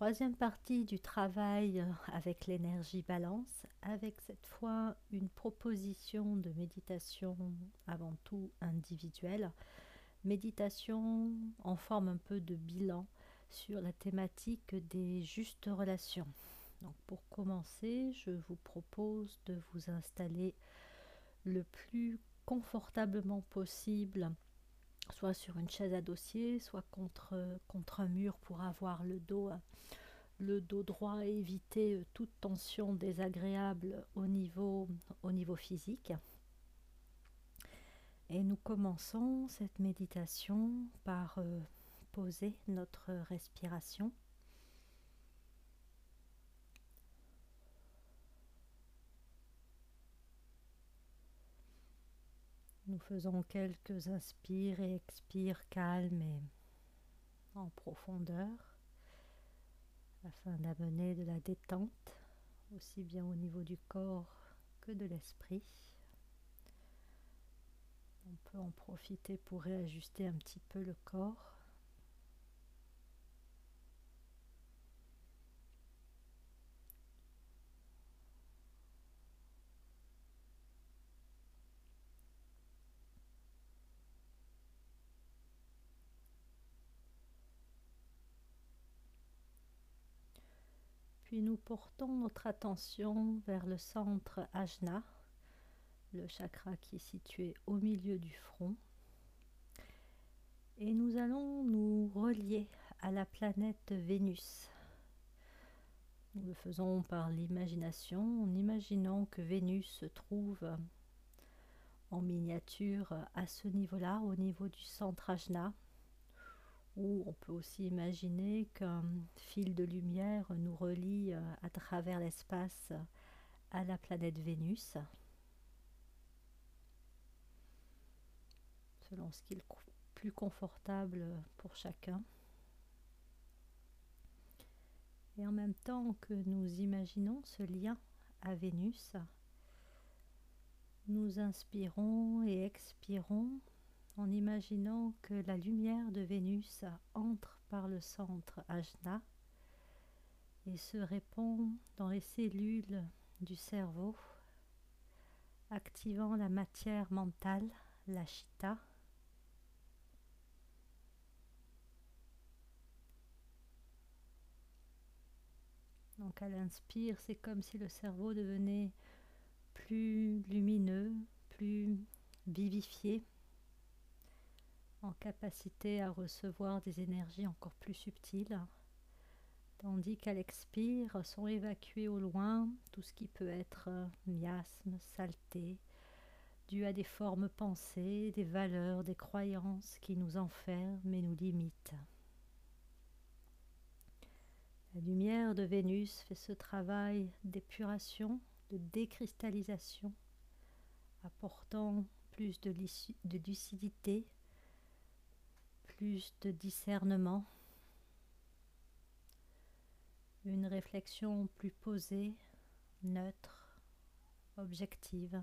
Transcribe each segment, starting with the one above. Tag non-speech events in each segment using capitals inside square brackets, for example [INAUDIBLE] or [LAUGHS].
troisième partie du travail avec l'énergie balance, avec cette fois une proposition de méditation avant tout individuelle, méditation en forme un peu de bilan sur la thématique des justes relations. Donc pour commencer, je vous propose de vous installer le plus confortablement possible, soit sur une chaise à dossier, soit contre, contre un mur pour avoir le dos, dos droit et éviter toute tension désagréable au niveau, au niveau physique. Et nous commençons cette méditation par euh, poser notre respiration. Faisons quelques inspires et expires calmes et en profondeur afin d'amener de la détente aussi bien au niveau du corps que de l'esprit. On peut en profiter pour réajuster un petit peu le corps. Nous portons notre attention vers le centre Ajna, le chakra qui est situé au milieu du front. Et nous allons nous relier à la planète Vénus. Nous le faisons par l'imagination en imaginant que Vénus se trouve en miniature à ce niveau-là, au niveau du centre Ajna, ou on peut aussi imaginer qu'un fil de lumière nous relie euh, à travers l'espace à la planète Vénus, selon ce qui est plus confortable pour chacun. Et en même temps que nous imaginons ce lien à Vénus, nous inspirons et expirons en imaginant que la lumière de Vénus entre par le centre Ajna et se répand dans les cellules du cerveau, activant la matière mentale, la chitta. Donc à l'inspire, c'est comme si le cerveau devenait plus lumineux, plus vivifié en capacité à recevoir des énergies encore plus subtiles, tandis qu'à l'expire sont évacués au loin tout ce qui peut être miasme, saleté, dû à des formes pensées, des valeurs, des croyances qui nous enferment et nous limitent. La lumière de Vénus fait ce travail d'épuration, de décristallisation, apportant plus de lucidité, plus de discernement, une réflexion plus posée, neutre, objective.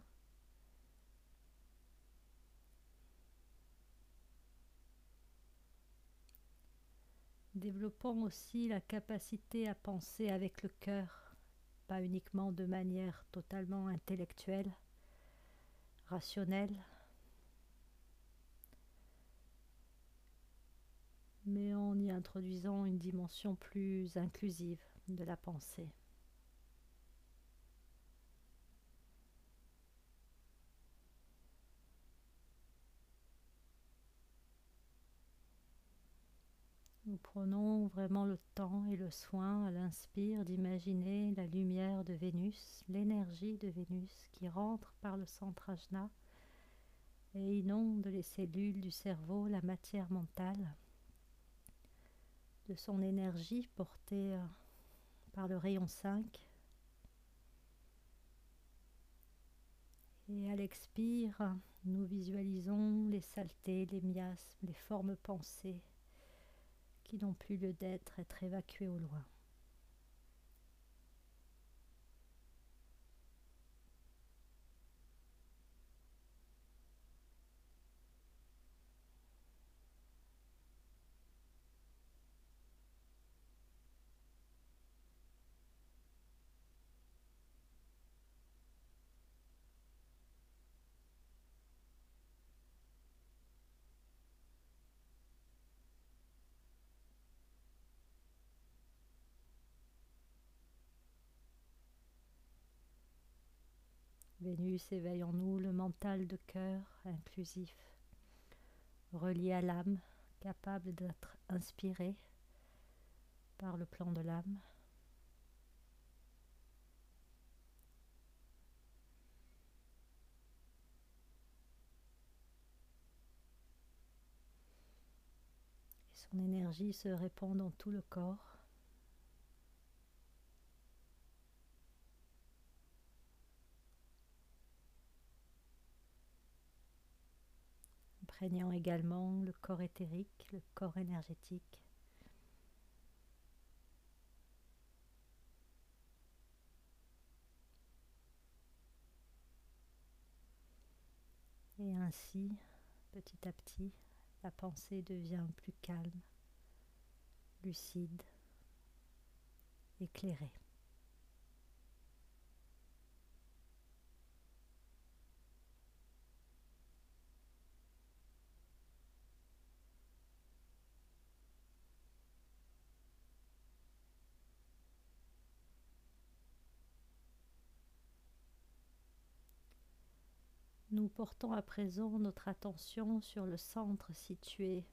Développons aussi la capacité à penser avec le cœur, pas uniquement de manière totalement intellectuelle, rationnelle, mais en y introduisant une dimension plus inclusive de la pensée. Nous prenons vraiment le temps et le soin à l'inspire d'imaginer la lumière de Vénus, l'énergie de Vénus qui rentre par le centre ajna et inonde les cellules du cerveau, la matière mentale de son énergie portée euh, par le rayon 5. Et à l'expire, nous visualisons les saletés, les miasmes, les formes pensées qui n'ont plus lieu d'être, être évacuées au loin. Vénus éveille en nous le mental de cœur inclusif, relié à l'âme, capable d'être inspiré par le plan de l'âme. Son énergie se répand dans tout le corps. Imprégnant également le corps éthérique, le corps énergétique. Et ainsi, petit à petit, la pensée devient plus calme, lucide, éclairée. Nous portons à présent notre attention sur le centre situé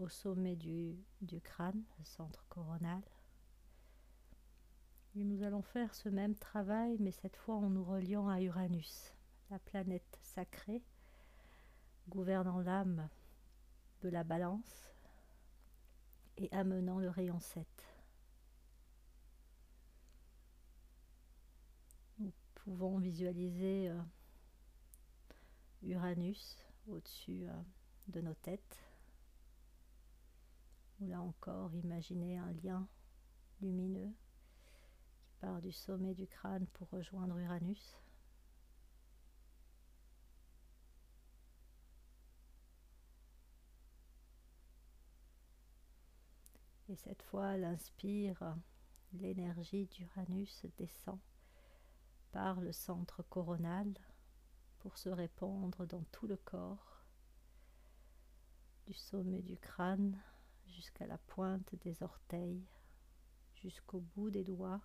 au sommet du, crâne, le centre coronal. Et nous allons faire ce même travail, mais cette fois en nous reliant à Uranus, la planète sacrée, gouvernant l'âme de la balance et amenant le rayon 7. Nous pouvons visualiser euh, Uranus au-dessus euh, de nos têtes. Ou là encore, imaginez un lien lumineux qui part du sommet du crâne pour rejoindre Uranus. Et cette fois, l'inspire, l'énergie d'Uranus descend par le centre coronal pour se répandre dans tout le corps, du sommet du crâne jusqu'à la pointe des orteils, jusqu'au bout des doigts,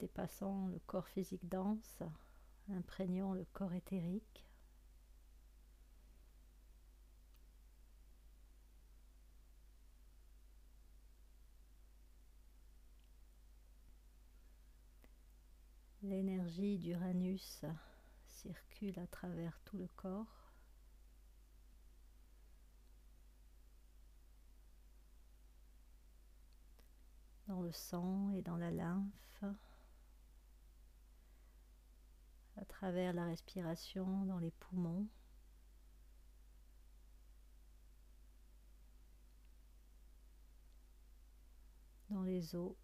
dépassant le corps physique dense, imprégnant le corps éthérique. L'énergie d'Uranus circule à travers tout le corps. dans le sang et dans la lymphe, à travers la respiration dans les poumons. dans les os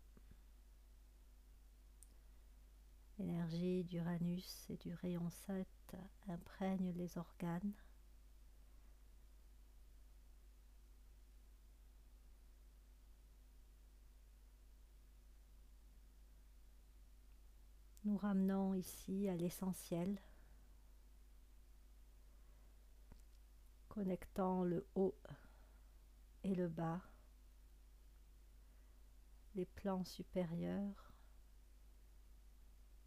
L'énergie d'Uranus et du rayon 7 imprègne les organes. Nous ramenons ici à l'essentiel, connectant le haut et le bas, les plans supérieurs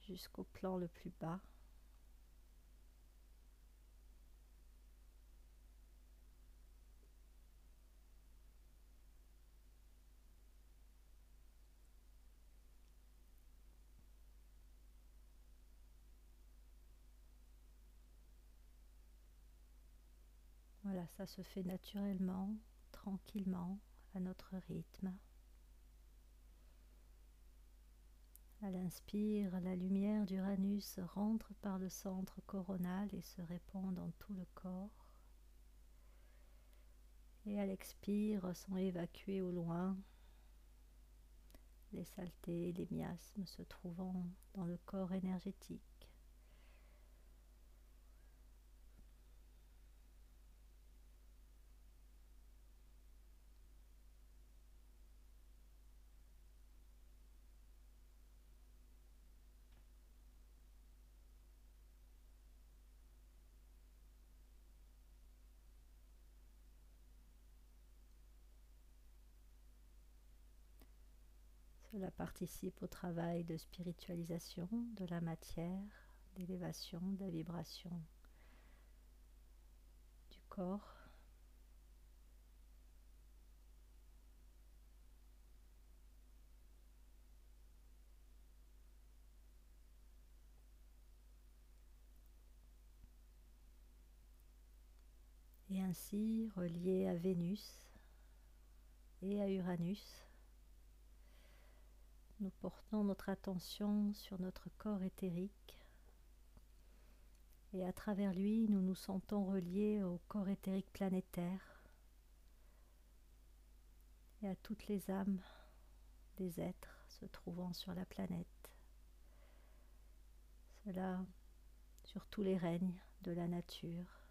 jusqu'au plan le plus bas. Voilà, ça se fait naturellement, tranquillement, à notre rythme. À l'inspire, la lumière d'Uranus rentre par le centre coronal et se répand dans tout le corps. Et à l'expire sont évacués au loin les saletés, les miasmes se trouvant dans le corps énergétique. Cela participe au travail de spiritualisation de la matière, d'élévation de la vibration du corps. Et ainsi relié à Vénus et à Uranus, nous portons notre attention sur notre corps éthérique et à travers lui, nous nous sentons reliés au corps éthérique planétaire et à toutes les âmes des êtres se trouvant sur la planète. Cela sur tous les règnes de la nature.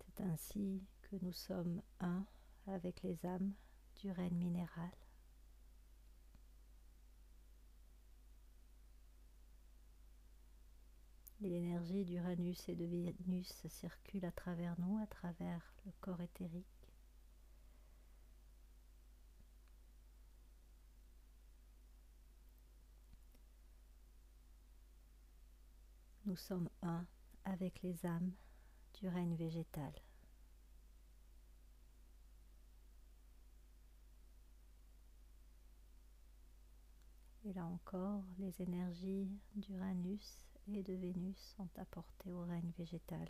C'est ainsi nous sommes un avec les âmes du règne minéral. l'énergie d'Uranus et de Vénus circule à travers nous, à travers le corps éthérique. Nous sommes un avec les âmes du règne végétal. Et là encore, les énergies d'Uranus et de Vénus sont apportées au règne végétal.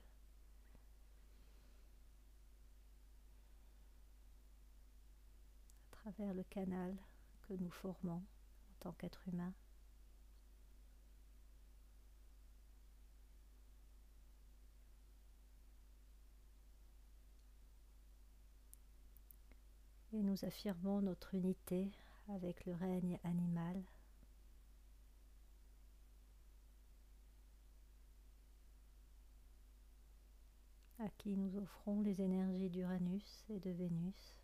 À travers le canal que nous formons en tant qu'être humain. Et nous affirmons notre unité avec le règne animal à qui nous offrons les énergies d'Uranus et de Vénus.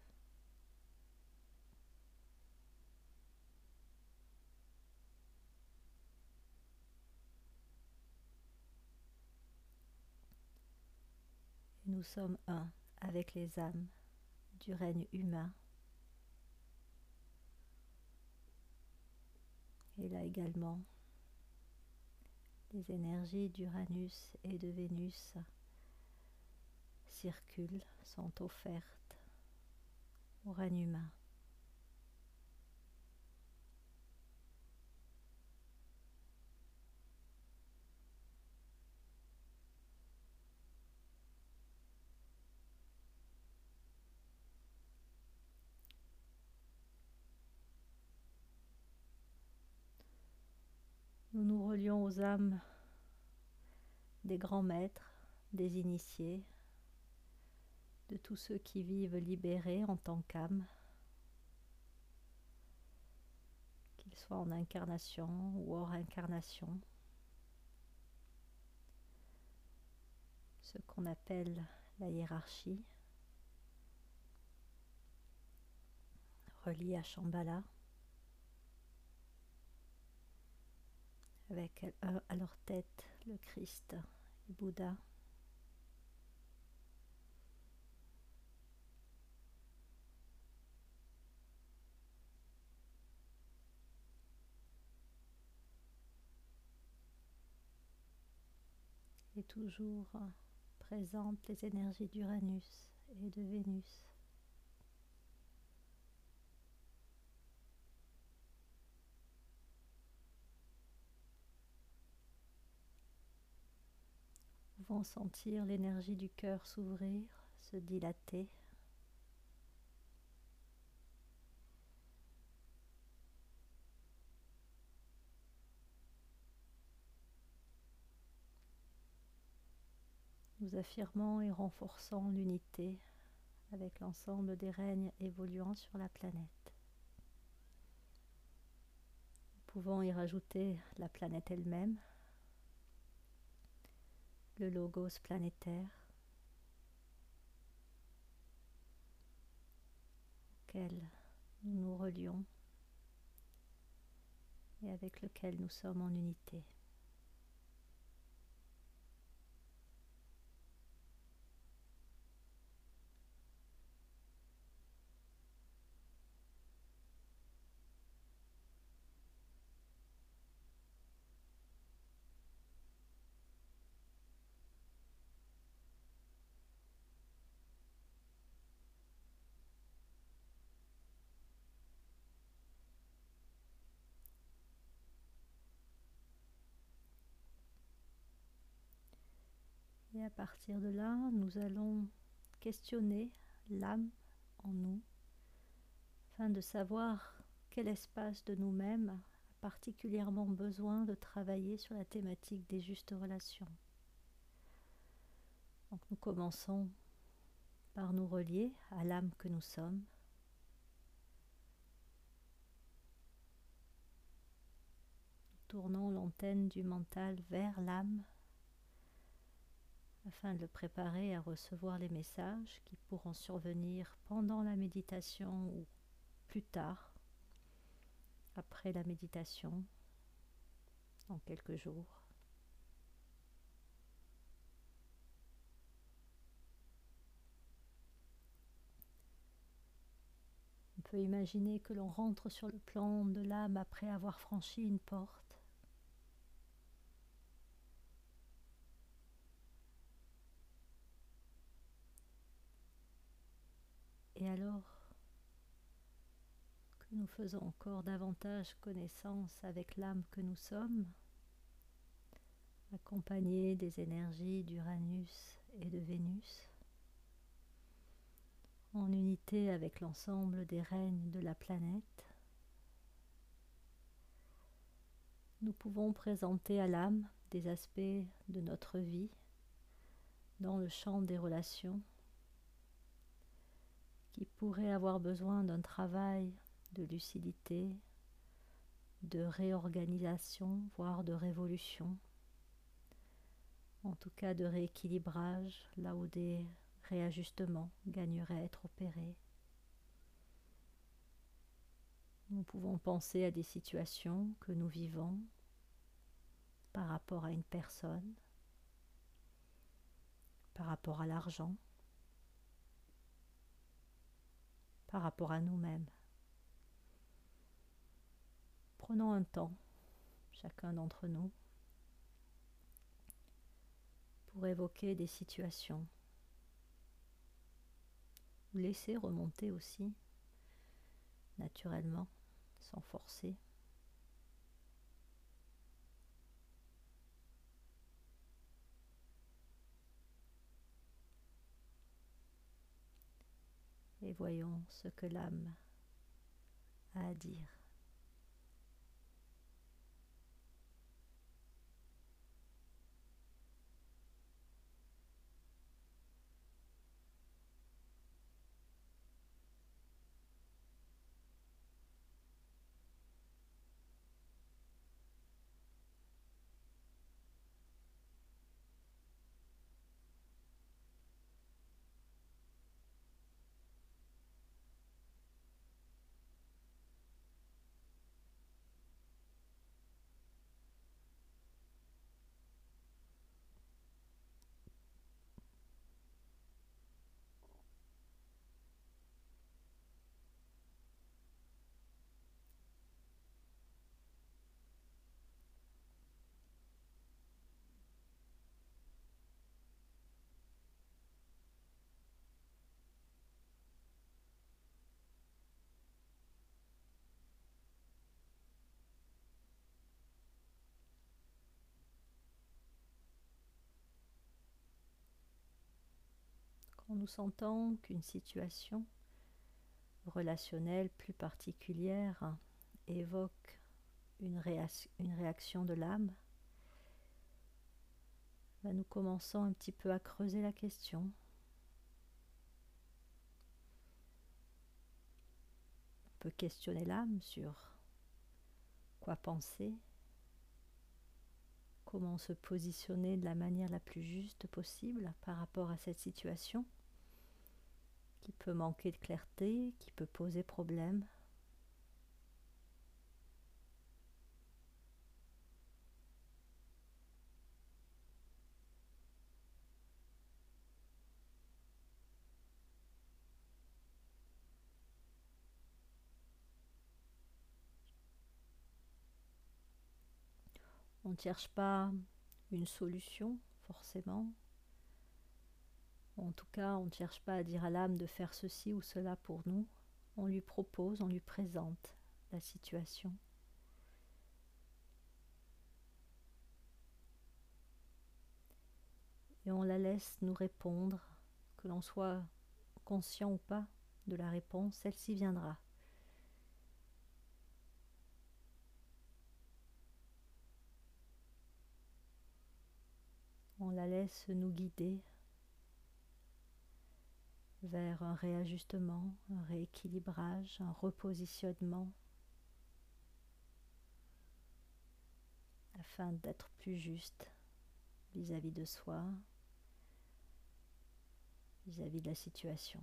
nous sommes un avec les âmes du règne humain. Et là également, les énergies d'Uranus et de Vénus circulent sont offertes au humain. Nous nous relions aux âmes des grands maîtres, des initiés, de tous ceux qui vivent libérés en tant qu'âme, qu'ils soient en incarnation ou hors incarnation. Ce qu'on appelle la hiérarchie, reliée à Shambhala, avec à leur tête le Christ et Bouddha. Toujours présente les énergies d'Uranus et de Vénus. Pouvons sentir l'énergie du cœur s'ouvrir, se dilater. Nous affirmons et renforçons l'unité avec l'ensemble des règnes évoluant sur la planète. Nous pouvons y rajouter la planète elle-même, le logos planétaire, auquel nous nous relions et avec lequel nous sommes en unité. Et à partir de là, nous allons questionner l'âme en nous afin de savoir quel espace de nous-mêmes a particulièrement besoin de travailler sur la thématique des justes relations. Donc nous commençons par nous relier à l'âme que nous sommes. tournons l'antenne du mental vers l'âme afin de le préparer à recevoir les messages qui pourront survenir pendant la méditation ou plus tard, après la méditation, en quelques jours. On peut imaginer que l'on rentre sur le plan de l'âme après avoir franchi une porte Et alors que nous faisons encore davantage connaissance avec l'âme que nous sommes, accompagnée des énergies d'Uranus et de Vénus, en unité avec l'ensemble des règnes de la planète, nous pouvons présenter à l'âme des aspects de notre vie dans le champ des relations qui pourrait avoir besoin d'un travail de lucidité, de réorganisation, voire de révolution, en tout cas de rééquilibrage, là où des réajustements gagneraient à être opérés. Nous pouvons penser à des situations que nous vivons par rapport à une personne, par rapport à l'argent, par rapport à nous-mêmes. Prenons un temps, chacun d'entre nous, pour évoquer des situations laisser remonter aussi naturellement, sans forcer. et voyons ce que l'âme a à dire. Nous sentons qu'une situation relationnelle plus particulière évoque une, réaction de l'âme, ben, nous commençons un petit peu à creuser la question. On peut questionner l'âme sur quoi penser, comment se positionner de la manière la plus juste possible par rapport à cette situation qui peut manquer de clarté, qui peut poser problème. On ne cherche pas une solution forcément, en tout cas, on ne cherche pas à dire à l'âme de faire ceci ou cela pour nous. On lui propose, on lui présente la situation. Et on la laisse nous répondre, que l'on soit conscient ou pas de la réponse, celle-ci viendra. On la laisse nous guider vers un réajustement, un rééquilibrage, un repositionnement afin d'être plus juste vis-à-vis de soi, vis-à-vis de la situation.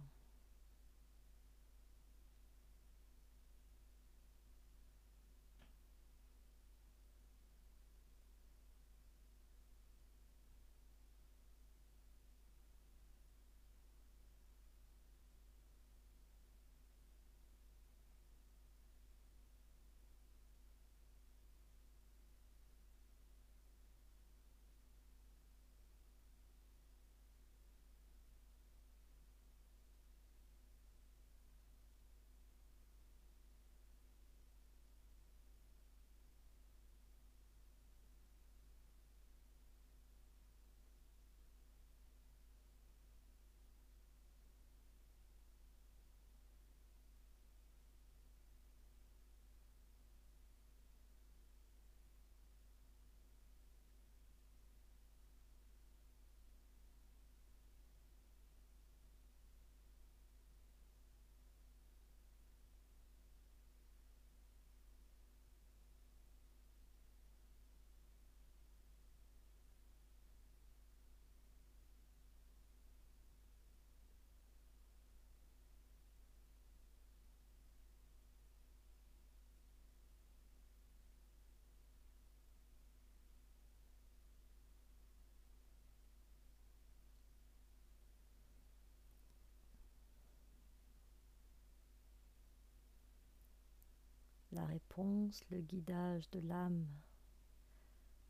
La réponse, le guidage de l'âme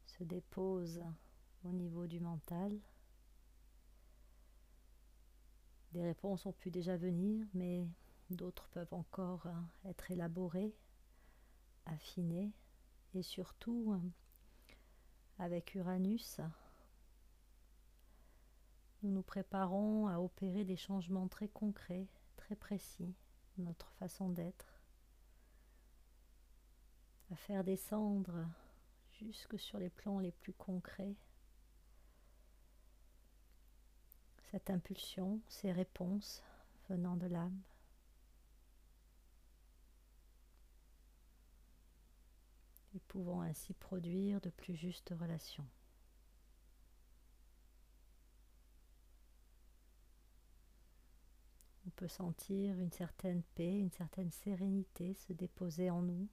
se dépose au niveau du mental. Des réponses ont pu déjà venir, mais d'autres peuvent encore être élaborées, affinées, et surtout avec Uranus, nous nous préparons à opérer des changements très concrets, très précis, notre façon d'être à faire descendre jusque sur les plans les plus concrets cette impulsion, ces réponses venant de l'âme. Et pouvant ainsi produire de plus justes relations. On peut sentir une certaine paix, une certaine sérénité se déposer en nous.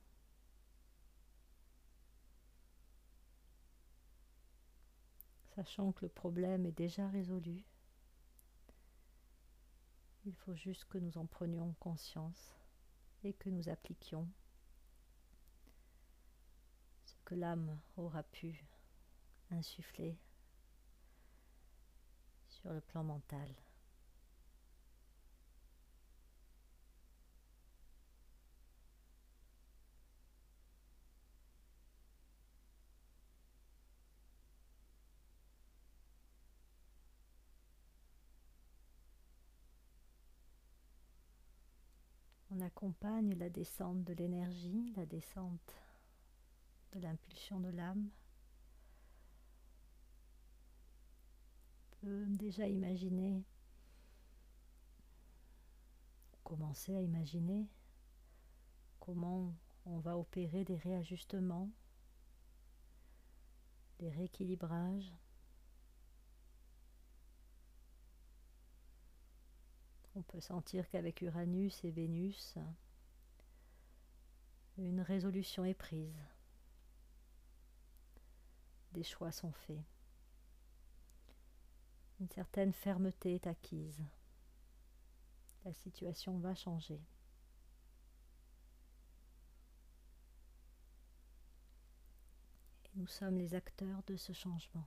Sachant que le problème est déjà résolu. Il faut juste que nous en prenions conscience et que nous appliquions ce que l'âme aura pu insuffler sur le plan mental. Accompagne la descente de l'énergie, la descente de l'impulsion de l'âme. Peut déjà imaginer, commencer à imaginer comment on va opérer des réajustements, des rééquilibrages On peut sentir qu'avec Uranus et Vénus, une résolution est prise. Des choix sont faits. Une certaine fermeté est acquise. La situation va changer. Et nous sommes les acteurs de ce changement.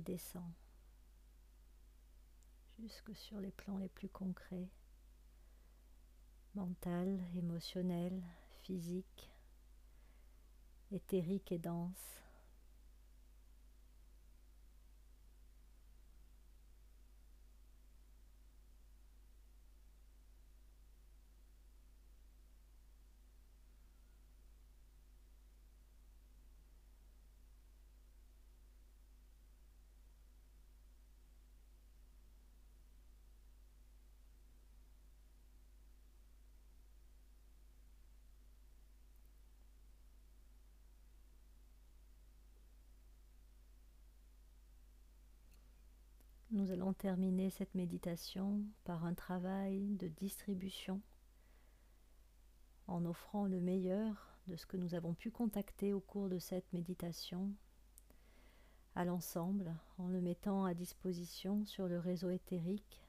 Descend jusque sur les plans les plus concrets, mental, émotionnel, physique, éthérique et dense. Nous allons terminer cette méditation par un travail de distribution en offrant le meilleur de ce que nous avons pu contacter au cours de cette méditation à l'ensemble en le mettant à disposition sur le réseau éthérique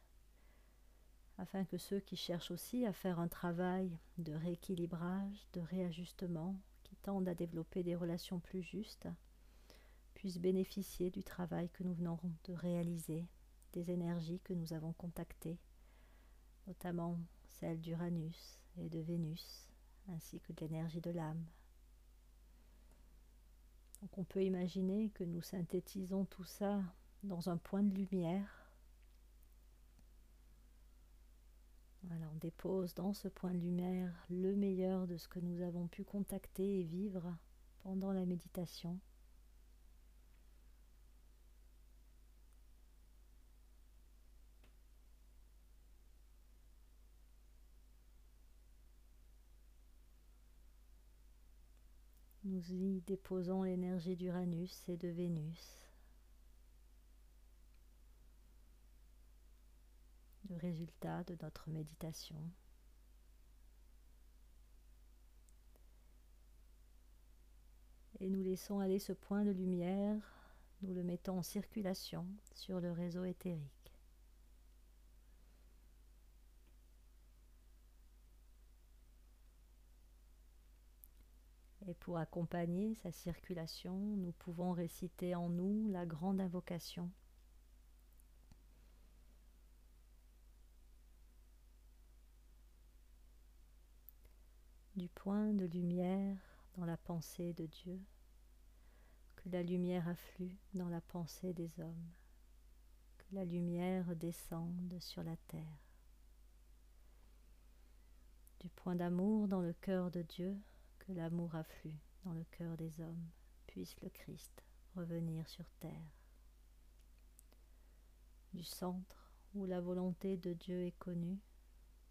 afin que ceux qui cherchent aussi à faire un travail de rééquilibrage, de réajustement, qui tendent à développer des relations plus justes, puissent bénéficier du travail que nous venons de réaliser, des énergies que nous avons contactées, notamment celles d'Uranus et de Vénus, ainsi que de l'énergie de l'âme. Donc on peut imaginer que nous synthétisons tout ça dans un point de lumière. On dépose dans ce point de lumière le meilleur de ce que nous avons pu contacter et vivre pendant la méditation. Nous y déposons l'énergie d'Uranus et de Vénus. Le résultat de notre méditation. Et nous laissons aller ce point de lumière, nous le mettons en circulation sur le réseau éthérique. Et pour accompagner sa circulation, nous pouvons réciter en nous la grande invocation. Du point de lumière dans la pensée de Dieu, que la lumière afflue dans la pensée des hommes, que la lumière descende sur la terre. Du point d'amour dans le cœur de Dieu, l'amour afflue dans le cœur des hommes, puisse le Christ revenir sur terre. Du centre où la volonté de Dieu est connue,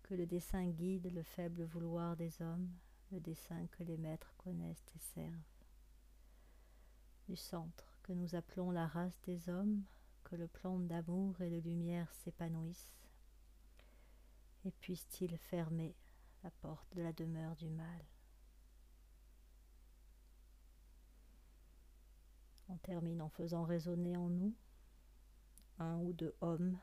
que le dessein guide le faible vouloir des hommes, le dessein que les maîtres connaissent et servent. Du centre que nous appelons la race des hommes, que le plan d'amour et de lumière s'épanouissent, et puisse-t-il fermer la porte de la demeure du mal. On termine en faisant résonner en nous un ou deux hommes.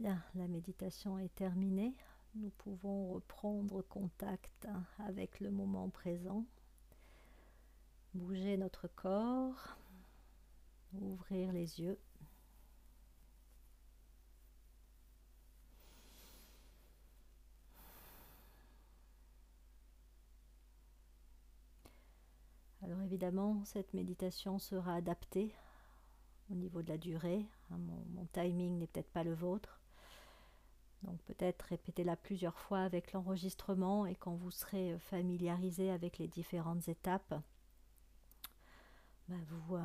Bien, la méditation est terminée. Nous pouvons reprendre contact avec le moment présent. Bouger notre corps. Ouvrir les yeux. Alors évidemment, cette méditation sera adaptée au niveau de la durée. Mon, mon timing n'est peut-être pas le vôtre. Donc peut-être répétez-la plusieurs fois avec l'enregistrement et quand vous serez familiarisé avec les différentes étapes, ben, vous euh,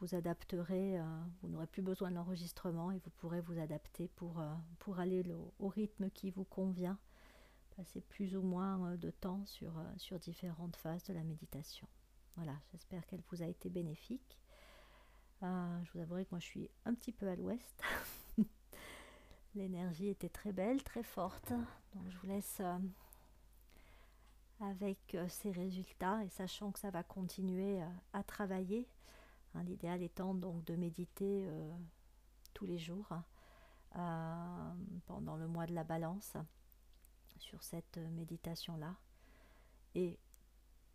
vous adapterez, euh, vous n'aurez plus besoin de l'enregistrement et vous pourrez vous adapter pour, euh, pour aller au rythme qui vous convient. passer plus ou moins de temps sur, sur différentes phases de la méditation. Voilà, j'espère qu'elle vous a été bénéfique. je vous avouerai que moi je suis un petit peu à l'ouest. [LAUGHS] L'énergie était très belle, très forte. Je vous laisse avec ces résultats et sachant que ça va continuer à travailler. Hein, l'idéal étant donc de méditer tous les jours euh, pendant le mois de la balance sur cette méditation-là. Et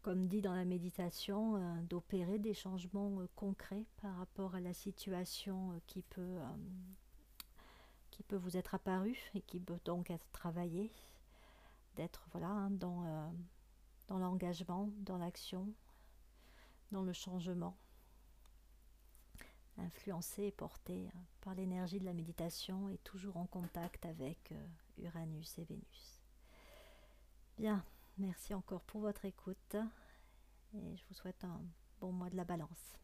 comme dit dans la méditation, euh, d'opérer des changements euh, concrets par rapport à la situation qui peut, qui peut vous être apparue et qui peut donc être travaillée, d'être voilà, hein, dans, dans l'engagement, dans l'action, dans le changement influencé et porté hein, par l'énergie de la méditation et toujours en contact avec euh, Uranus et Vénus. Bien, merci encore pour votre écoute et je vous souhaite un bon mois de la balance.